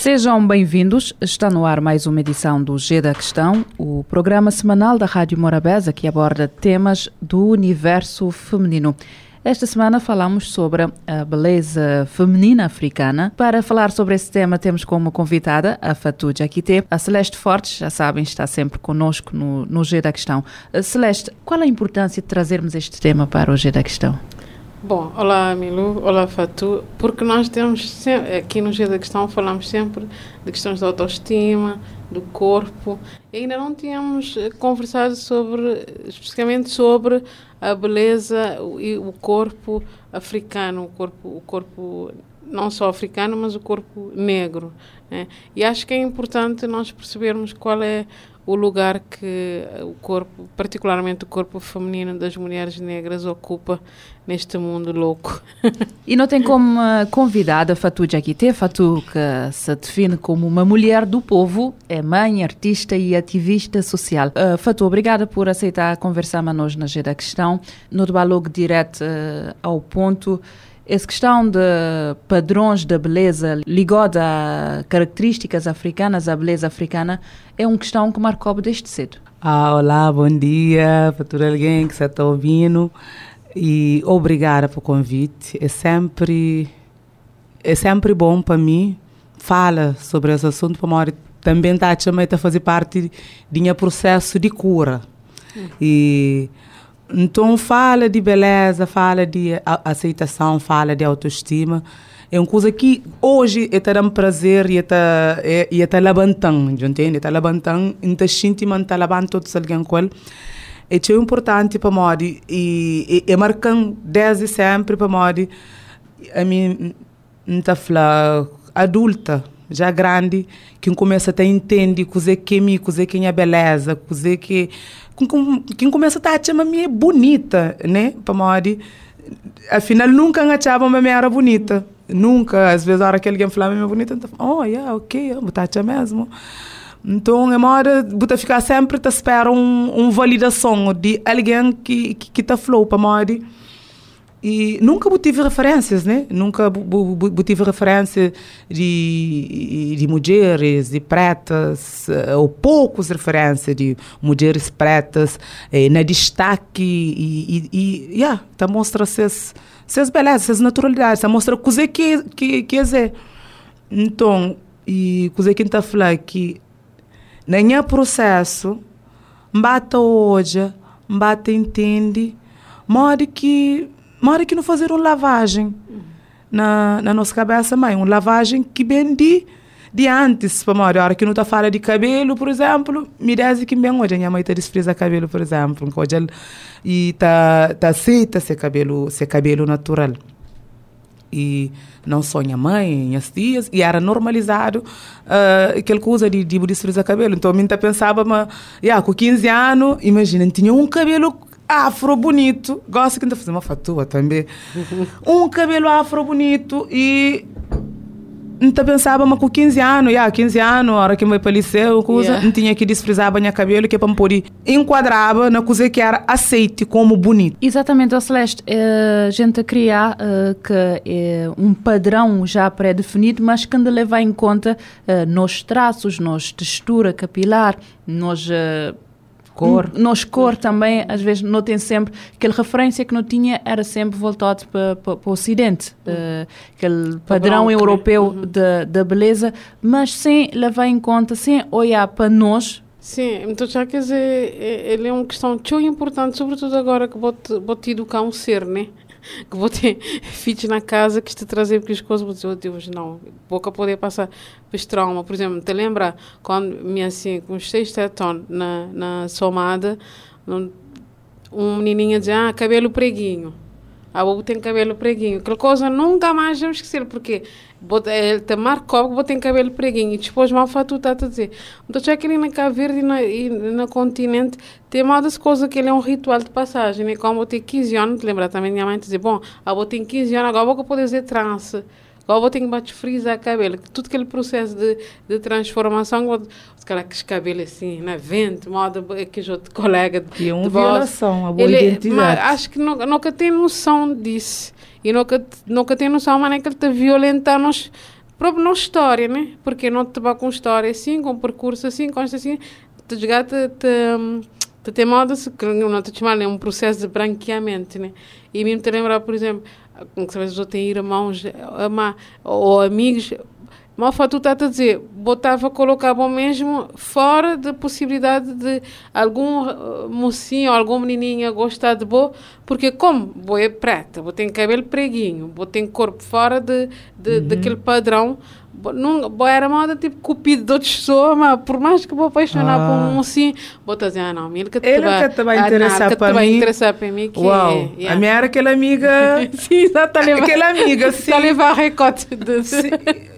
Sejam bem-vindos. Está no ar mais uma edição do G da Questão, o programa semanal da Rádio Morabeza que aborda temas do universo feminino. Esta semana falamos sobre a beleza feminina africana. Para falar sobre esse tema, temos como convidada a Fatou Jakite. A Celeste Fortes, já sabem, está sempre conosco no, no G da Questão. Celeste, qual a importância de trazermos este tema para o G da Questão? Bom, olá Milu, olá Fatu, porque nós temos sempre, aqui no G da Questão falamos sempre de questões de autoestima, do corpo, e ainda não tínhamos conversado sobre, especificamente sobre a beleza e o corpo africano, o corpo, o corpo não só africano, mas o corpo negro. Né? E acho que é importante nós percebermos qual é o lugar que o corpo, particularmente o corpo feminino das mulheres negras, ocupa neste mundo louco. e não tem como convidada Fatou Jakite, Fatou que se define como uma mulher do povo, é mãe, artista e ativista social. Uh, obrigada por aceitar conversar conosco na Gira Questão, no diálogo direto uh, ao ponto. Essa questão de padrões da beleza ligada a características africanas, a beleza africana, é uma questão que marcou desde cedo. Ah, olá, bom dia para todo alguém que está ouvindo e obrigada pelo convite. É sempre é sempre bom para mim fala sobre esse assunto para também está a fazer parte de um processo de cura. Hum. E então, fala de beleza, fala de aceitação, fala de autoestima. É uma coisa que hoje está dando prazer e está e está levantando, entende? Está levantando, está sentindo, está levantando todos alguém com ele. É importante para nós e, e marcando desde sempre para nós. A mim, está falando adulta, já grande, que começa a entender coisa que é mim, coisa que é beleza, coisa que quem começa a estar a minha bonita, né? Para mori. Afinal, nunca achava minha era bonita. Nunca. Às vezes, a hora que alguém falava minha bonita, então, oh, yeah, ok, eu tá mesmo. Então, é uma hora, ficar sempre te espera um, um validação de alguém que que, que tá para mori e nunca tive referências, né? Nunca tive referência de, de mulheres, de pretas, eh, ou poucas referências de mulheres pretas eh, na destaque e, e, e yeah, tá mostra suas belezas, suas naturalidades, tá mostra coisa que que que é. Então, e coisa que está falando que nenhum processo bate hoje, bate entende, modo que uma hora que não fazer uma lavagem na, na nossa cabeça, mãe, uma lavagem que bem de, de antes, para a hora que não está falando de cabelo, por exemplo, me diz que bem hoje a minha mãe está desfrisa cabelo, por exemplo, hoje ela, e está tá aceita ser cabelo, ser cabelo natural. E não só minha mãe, minhas tias, e era normalizado uh, aquela coisa de, de desfrizar cabelo. Então, eu pensava, mas, yeah, com 15 anos, imagina, tinha um cabelo afro bonito. Gosto que ainda fazer uma fatua também. um cabelo afro bonito e então pensava, mas com 15 anos, yeah, 15 anos, a hora que eu para o liceu, coisa, yeah. não tinha que desprezar o cabelo, que é para me poder enquadrava na coisa que era aceite como bonito. Exatamente, oh Celeste, eh, a gente criar uh, que é um padrão já pré-definido, mas que ainda leva em conta uh, nos traços, nos textura capilar, nos... Uh, cor. Nos cor também, às vezes, notem sempre aquela referência que não tinha era sempre voltado para, para, para o Ocidente, aquele padrão europeu uhum. da, da beleza, mas sem levar em conta, sem olhar para nós. Sim, então já quer dizer, é, ele é uma questão tão importante, sobretudo agora que vou te, vou te educar um ser, né? Que vou ter filhos na casa que te trazer porque as coisas eu digo, não, pouco poder passar por trauma. Por exemplo, te lembra quando me assim, com os seis anos na, na somada, um menininho dizia, ah, cabelo preguinho. A bobo tem cabelo preguinho. Aquela coisa nunca mais vamos esquecer, porque ele te marcou que tem cabelo preguinho. E depois, mal fatu está a dizer. Então, já que ele na Cabo Verde e na, continente, tem uma das coisas que ele é um ritual de passagem. Né? Como eu tenho 15 anos, lembra também minha mãe dizer, bom, eu tenho 15 anos, agora vou poder dizer trance. Agora vou ter que bater frisar cabelo. Tudo aquele processo de, de transformação, vou, os caras com os cabelos assim, na vento, moda que os outros colegas. E é uma de violação, a boa Ele, identidade. mas acho que nunca, nunca tem noção disso. E nunca, nunca tem noção, mas é que ele está violentando nos, próprio na história, né? Porque não te vai com história assim, com percurso assim, com assim, te jogar te, te, te tem modo que não te chamar, é um processo de branqueamento, né? E mesmo te lembrar, por exemplo, com que às vezes têm irmãos ama, ou amigos, mal tu está a dizer, botava, colocava mesmo fora da possibilidade de algum uh, mocinho, algum menininha gostar de boa, porque como boa é preta, vou ter cabelo preguinho, vou ter corpo fora de, de, Uhum. daquele padrão, bo- não, boa era moda tipo cupido de outras pessoas, mas por mais que vou apaixonar por um Ah. mocinho, vou dizer, ah não, ele que te Ele vai, te vai ah, não, interessar que te para vai mim. interessar para mim, que Uau, é, yeah. a minha era aquela amiga. Sim, exato, tá levando. aquela amiga, sim. Está a levar recorte de... Sim,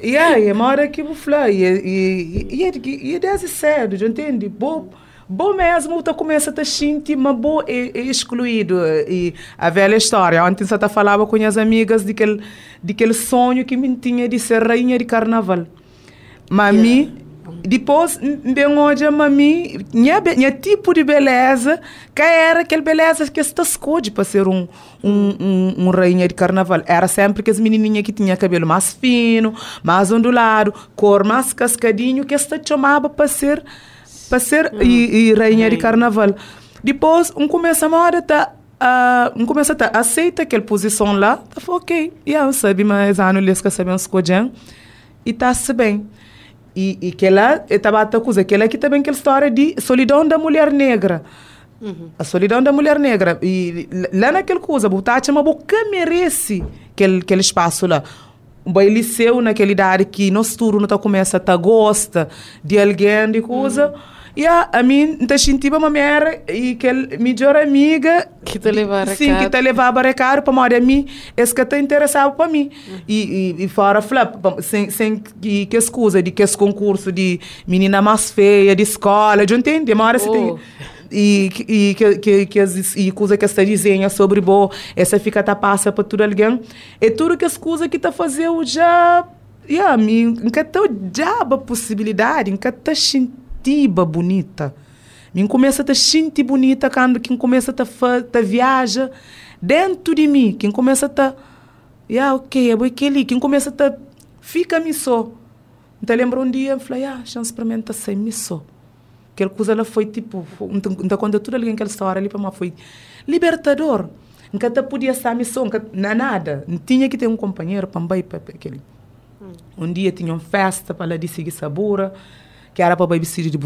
e aí, é uma hora que eu falei, e, e, e, e, e desde cedo, já entende? Bom, bom mesmo, tu começa a te sentir, mas bom é, é excluído. E a velha história, ontem você falava com as amigas de aquele, de aquele sonho que me tinha de ser rainha de carnaval. Mami, depois, bem hoje, mami, minha, be- minha tipo de beleza, que era aquela beleza que está esconde para ser um, um, um, um rainha de carnaval. Era sempre que as menininhas que tinha cabelo mais fino, mais ondulado, cor mais cascadinho, que esta chamava para ser, para ser e, e rainha de carnaval. Depois, um começa a hora tá Uh, um começa a aceita aquela posição lá, tá falou, ok, e eu sabe, mas ano eles que sabem escolher e está-se bem. E, e que ela estava a coisa, que ela aqui também aquela história de solidão da mulher negra. A solidão da mulher negra. E lá naquela coisa, o Tati, mas boca merece aquele, aquele espaço lá. Um liceu naquela idade que nós turno tá começa a tá gosta de alguém de coisa. E a, a mim, tá sentindo uma mulher e que melhor amiga Que te leva a Sim, que te levava a recado para morar a mim, esse que te interessava para mim. E, e, e fora, flap, sem, sem que, que excusa de que esse concurso de menina mais feia, de escola, de entende? Uma hora você Oh. tem. E, que- e que, que, que as, e coisa que esta desenha sobre bo, essa fica tá passa para tudo alguém. É tudo que as coisas que tá fazendo já. Yeah, me, nunca tá diabo a possibilidade, nunca tá sentiba bonita. Mim começa a te sentir bonita quando quem começa a te, viaja dentro de mim. Quem começa a te. Yeah, ok, é bom aquele. Quem começa a te. Fica me só. Então lembro um dia, eu falei, ah, chance experimenta sem me só. Aquela coisa ela foi tipo. Então, então quando tudo ali naquela história ali para mim foi libertador. Nunca te podia estar me só, é nada. Não tinha que ter um companheiro para ir para aquele. Um dia tinha uma festa para lá de seguir sabura, que era para vestido de.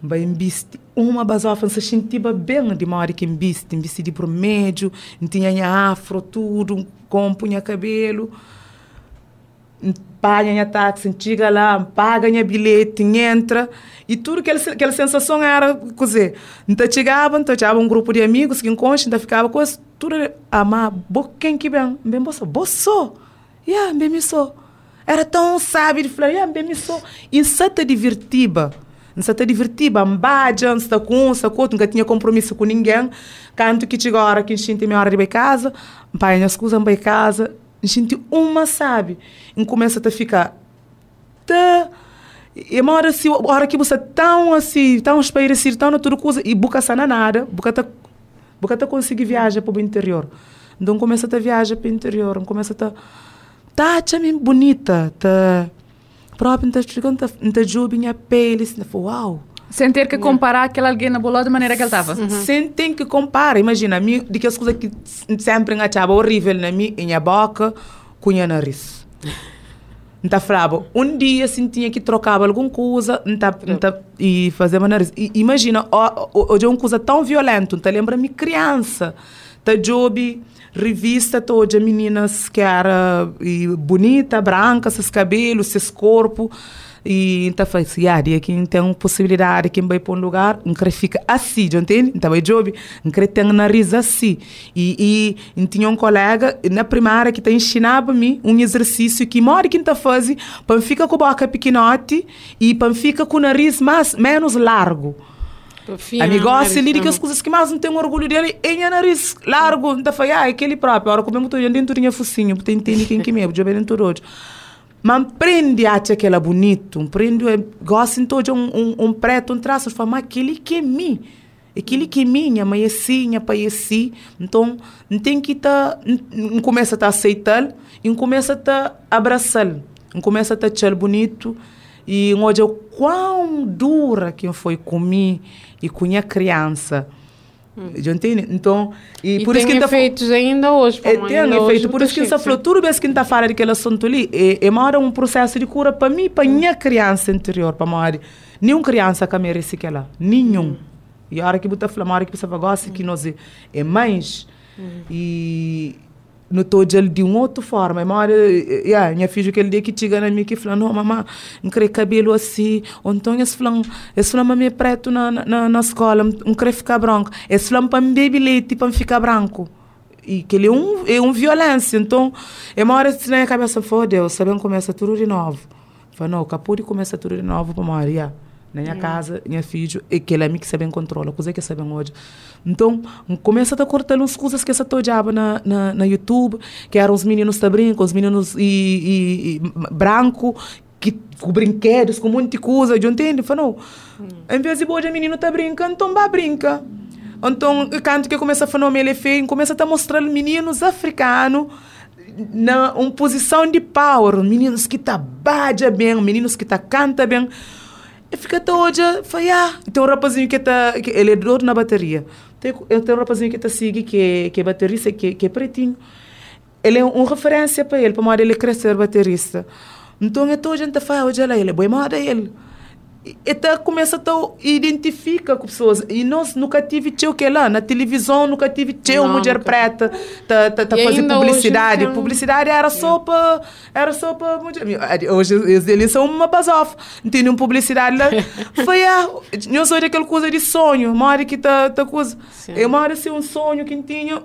Vai vesti uma basofa, se sentia bem de uma hora que vesti, vestido de vermelho, tinha afro, tudo, com punha cabelo. Paga minha táxi, chega lá, paga minha bilhete, entra. E tudo aquela, aquela sensação era, dizer, então chegava, então chegava um grupo de amigos que encontram, então ficava com tudo, amar, quem que bem, bem, bolso, bolso, yeah, bem, me sou. Era tão sábio. De falar, yeah, bem. E se te divertiba, se te divertiba, ambaja, se está com se com. Nunca tinha compromisso com ninguém. Canto que chega a hora que tem minha hora de ir casa, pai, minha escusa, ir casa, a gente uma sabe, e começa a ficar, tá, e uma hora, assim, hora que você tão assim, tão espairecer, tão na coisa, e buca sana nada, buca tá, buca tá conseguir viajar para o interior. Então começa a viajar para o interior, começa a tá, bem bonita, tá, próprio, tá chegando, tá, jubinha pele, assim, uau. Sem ter que comparar aquele alguém na bola da maneira que ele estava. Sem tem que comparar. Imagina, mim, de que as coisas que sempre achava horrível na minha, minha boca, com minha nariz. Então falava, um dia assim tinha que trocar alguma coisa então, então, e fazer uma nariz. E, imagina, ho- ho- hoje é uma coisa tão violenta, então lembra-me criança. Tá job, revista toda, meninas que era e bonita, branca, seus cabelos, seus corpos. e então faz yeah, dia que tem possibilidade que vai para um lugar um que fica assim entende? Então vai job um que tem nariz assim. E e tinha um colega na primária que te ensinava me um exercício que mora que tá faz para ficar com a boca pequenote e para ficar com o nariz mais menos largo a mim gosta ali que as coisas que mais não tem orgulho dele é o nariz largo então foi ah aquele próprio. Agora eu estou dentro tinha focinho porque entende quem que me é eu dentro mas prende acha que ela é bonito, prende, gosta então de um, um, um preto, um traço, fala, aquele que é mim, aquele que é minha, mas é assim, é pai assim, então não tem que tá, não começa a tá aceitar, e começa a tá abraçar, não começa a tá achar bonito, e olha o quão dura que foi comigo e com a criança, Hum. Entende? Então, e, e por isso que efeitos tá, ainda hoje. É, tem ainda efeito. Por isso que essa falou, tudo bem que está falando daquele assunto ali, é, é maior um processo de cura para mim, para minha criança interior, para maior. Nenhuma criança que merece aquela. Nenhum. Hum. E a hora que você fala, a hora que você gosta, hum. que nós é, é mães. Hum. E no todo ele de uma outra forma. Mas, yeah, minha filha aquele dia que chega na minha que fala, não, mamãe, não queria cabelo assim. Ou então esse flan, esse flan é preto na, na, na escola, não queria ficar branco. Esse flan para me beber leite para ficar branco. E que ele é um, é um violência. Então, é uma hora que na cabeça, fodeu, sabendo começa tudo de novo. Fala, não, capô de começa tudo de novo para Maria na minha casa, minha filha, e que ele é que sabe controla, coisa que sabe hoje. Então, começa a cortar uns coisas que essa tojaba na, na, na YouTube, que eram os meninos da brinco, os meninos e, e, e branco, que, com brinquedos, com um monte de coisa, já entende? Falou, hum. em vez de hoje o menino tá brincando, então vá brinca. Então, canto que começa a falar, ele é feio, começa a mostrar meninos africanos na uma posição de power, meninos que tá bada bem, meninos que tá canta bem, e fica até hoje, foi, ah, tem um rapazinho que está, ele é doido na bateria. Tem, tem um rapazinho que está seguindo, que, que é baterista, que, que é pretinho. Ele é uma um referência para ele, para ele crescer baterista. Então, então a gente fala, hoje ele é moda ele até começa a identifica com pessoas. E nós nunca tive teu que lá. Na televisão nunca tive teu não, mulher nunca. preta. Tá, tá, tá fazer publicidade. hoje, publicidade era só para era só para hoje eles são uma basofa não tem nenhuma publicidade lá. Foi a não sou aquela coisa de sonho. Uma hora que tá tá coisa. É uma hora assim um sonho que tinha.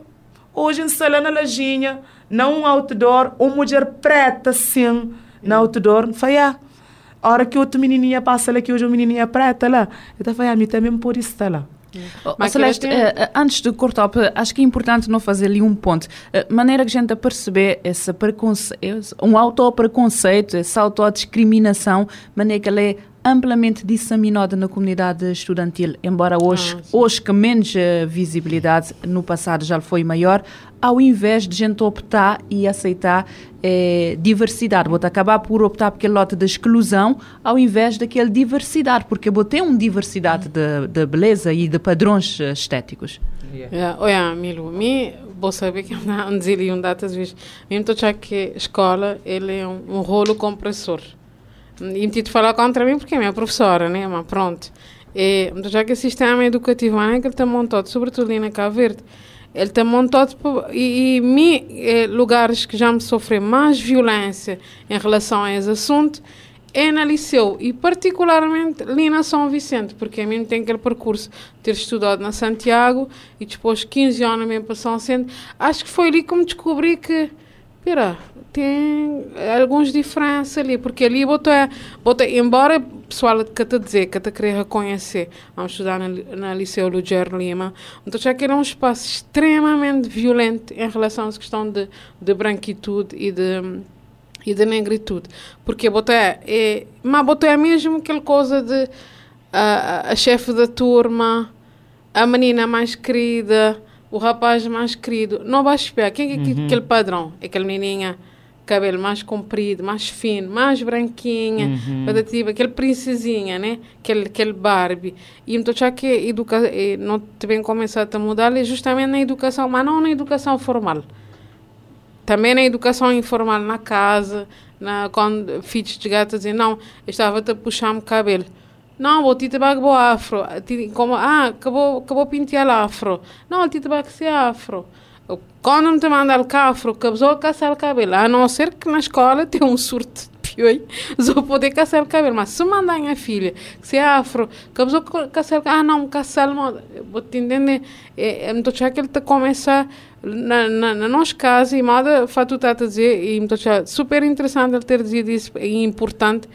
Hoje em sala na lajinha não um outdoor uma mulher preta sim na outdoor. Foi a a hora que outra menininha passa lá, que hoje uma menininha preta lá, eu estava a mim também por isso está lá. Oh, Mas Celeste, uh, antes de cortar, acho que é importante não fazer ali um ponto. Uh, maneira que a gente a perceber esse preconceito, um auto-preconceito, essa autodiscriminação, maneira que ela é amplamente disseminada na comunidade estudantil, embora hoje, ah, hoje com menos uh, visibilidade, no passado já foi maior, ao invés de gente optar e aceitar eh, diversidade. Vou acabar por optar por aquele lote de exclusão ao invés daquele diversidade, porque vou ter uma diversidade de, de beleza e de padrões estéticos. Yeah. Yeah. Olha, Milo, me vou saber que não dizia um datas vezes. Mesmo que escola ele é um, um rolo compressor. E me falar contra mim porque é minha professora, né? Mas pronto. E, já que o sistema educativo é que ele está montado, sobretudo ali na Cabo Verde, ele está montado e, e mi, eh, lugares que já me sofrem mais violência em relação a esse assunto é na Liceu e particularmente ali na São Vicente, porque a mim tem aquele percurso ter estudado na Santiago e depois 15 anos mesmo para São Vicente. Acho que foi ali que me descobri que, espera, tem algumas diferenças ali, porque ali botou, botou embora o pessoal que te dizer, que te queria reconhecer, vamos estudar na, na Liceu Luger Lima, então já que era um espaço extremamente violento em relação à questão de, de branquitude e de e de negritude, porque botou é, mas botou é mesmo aquela coisa de a, a chefe da turma, a menina mais querida, o rapaz mais querido, não vai esperar, quem é uhum. aquele padrão? Aquela menininha cabelo mais comprido, mais fino, mais branquinha, uhum. tipo, aquele princesinha, né? Aquele, aquele Barbie. E então já que educa não também começar a mudar é justamente na educação, mas não na educação formal. Também na educação informal, na casa, na, quando filhos de gato dizem, não, estava a puxar-me cabelo. Não, o tita bag afro. Como, ah, acabou, acabou pintar afro. Não, o tita bag se afro. Quando me te manda o cafro, que a pessoa o cabelo, a não ser que na escola tenha um surto fioi, só poder caçar o cabelo. Mas se mandar a filha, que se é afro, que a pessoa caçar ah não, caçar vou te entender, é, é, então que ele está começar na, na, na nossa casa, e moda, fatu está a dizer, e então super interessante ele ter dito isso, é importante,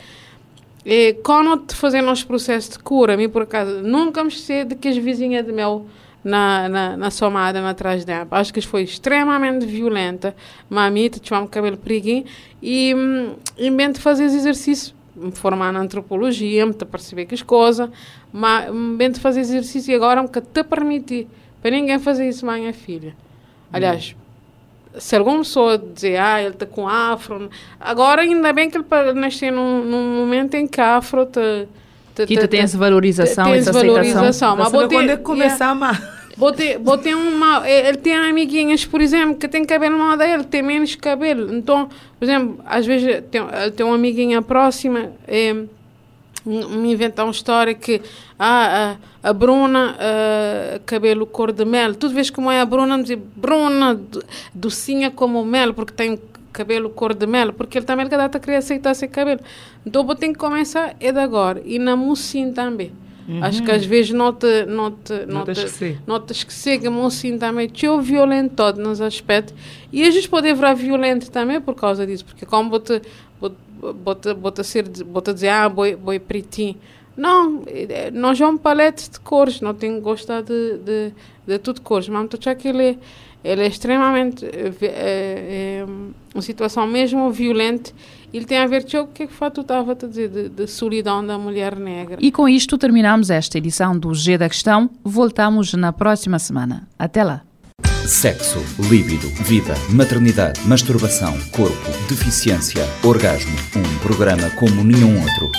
é, quando te fazer nosso processo de cura, mim por acaso, nunca me esqueci de que as vizinhas de meu na, na, na somada, na trás dela. Acho que foi extremamente violenta. Mamita, tinha um cabelo preguinho e em vez de fazer exercício, me formar na antropologia, me perceber que as coisas, mas em vez de fazer exercício, agora me te permitir para ninguém fazer isso, mãe e filha. Aliás, se alguma pessoa dizer, ah, ele está com afro, agora ainda bem que ele nasceu num, num momento em que afro te, te, te, te tem essa valorização, te, essa valorização. Mas botei, quando é começar yeah, a Botei, botei uma. Ele tem amiguinhas, por exemplo, que tem cabelo mal dele, tem menos cabelo. Então, por exemplo, às vezes tem, tem uma amiguinha próxima. É, me inventar uma história que ah, a, a Bruna, uh, cabelo cor de mel. Tu vês como é a Bruna, me diz Bruna, docinha como mel, porque tem cabelo cor de mel, porque ele também cada data queria aceitar esse cabelo. Então, eu tenho que começar é de agora. E na mocinha também. Uhum. Acho que às vezes nota, nota, nota, nota esquecer que a mocinha também é violento todo nos aspectos. E às vezes pode virar violento também por causa disso, porque como bota, bota, bota, ser, bota dizer, ah, boi, boi pretinho. Não, eh, nós é um palete de cores, não tenho gostado de, de, de tudo cores, mas estou que ele é, ele é extremamente, é, é, uma situação mesmo violenta ele tem a ver com o que é que tu estava a dizer, de, de, solidão da mulher negra. E com isto terminamos esta edição do G da Questão. Voltamos na próxima semana. Até lá. Sexo, líbido, vida, maternidade, masturbação, corpo, deficiência, orgasmo. Um programa como nenhum outro.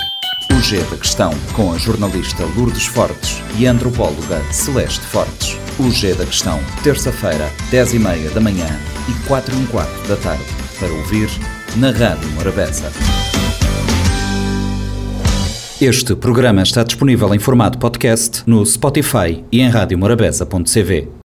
O G da Questão, com a jornalista Lourdes Fortes e a antropóloga Celeste Fortes. O G da Questão, terça-feira, 10h30 da manhã e 4 h quarto da tarde. Para ouvir na Rádio Morabeza. Este programa está disponível em formato podcast no Spotify e em radiomorabeza.cv.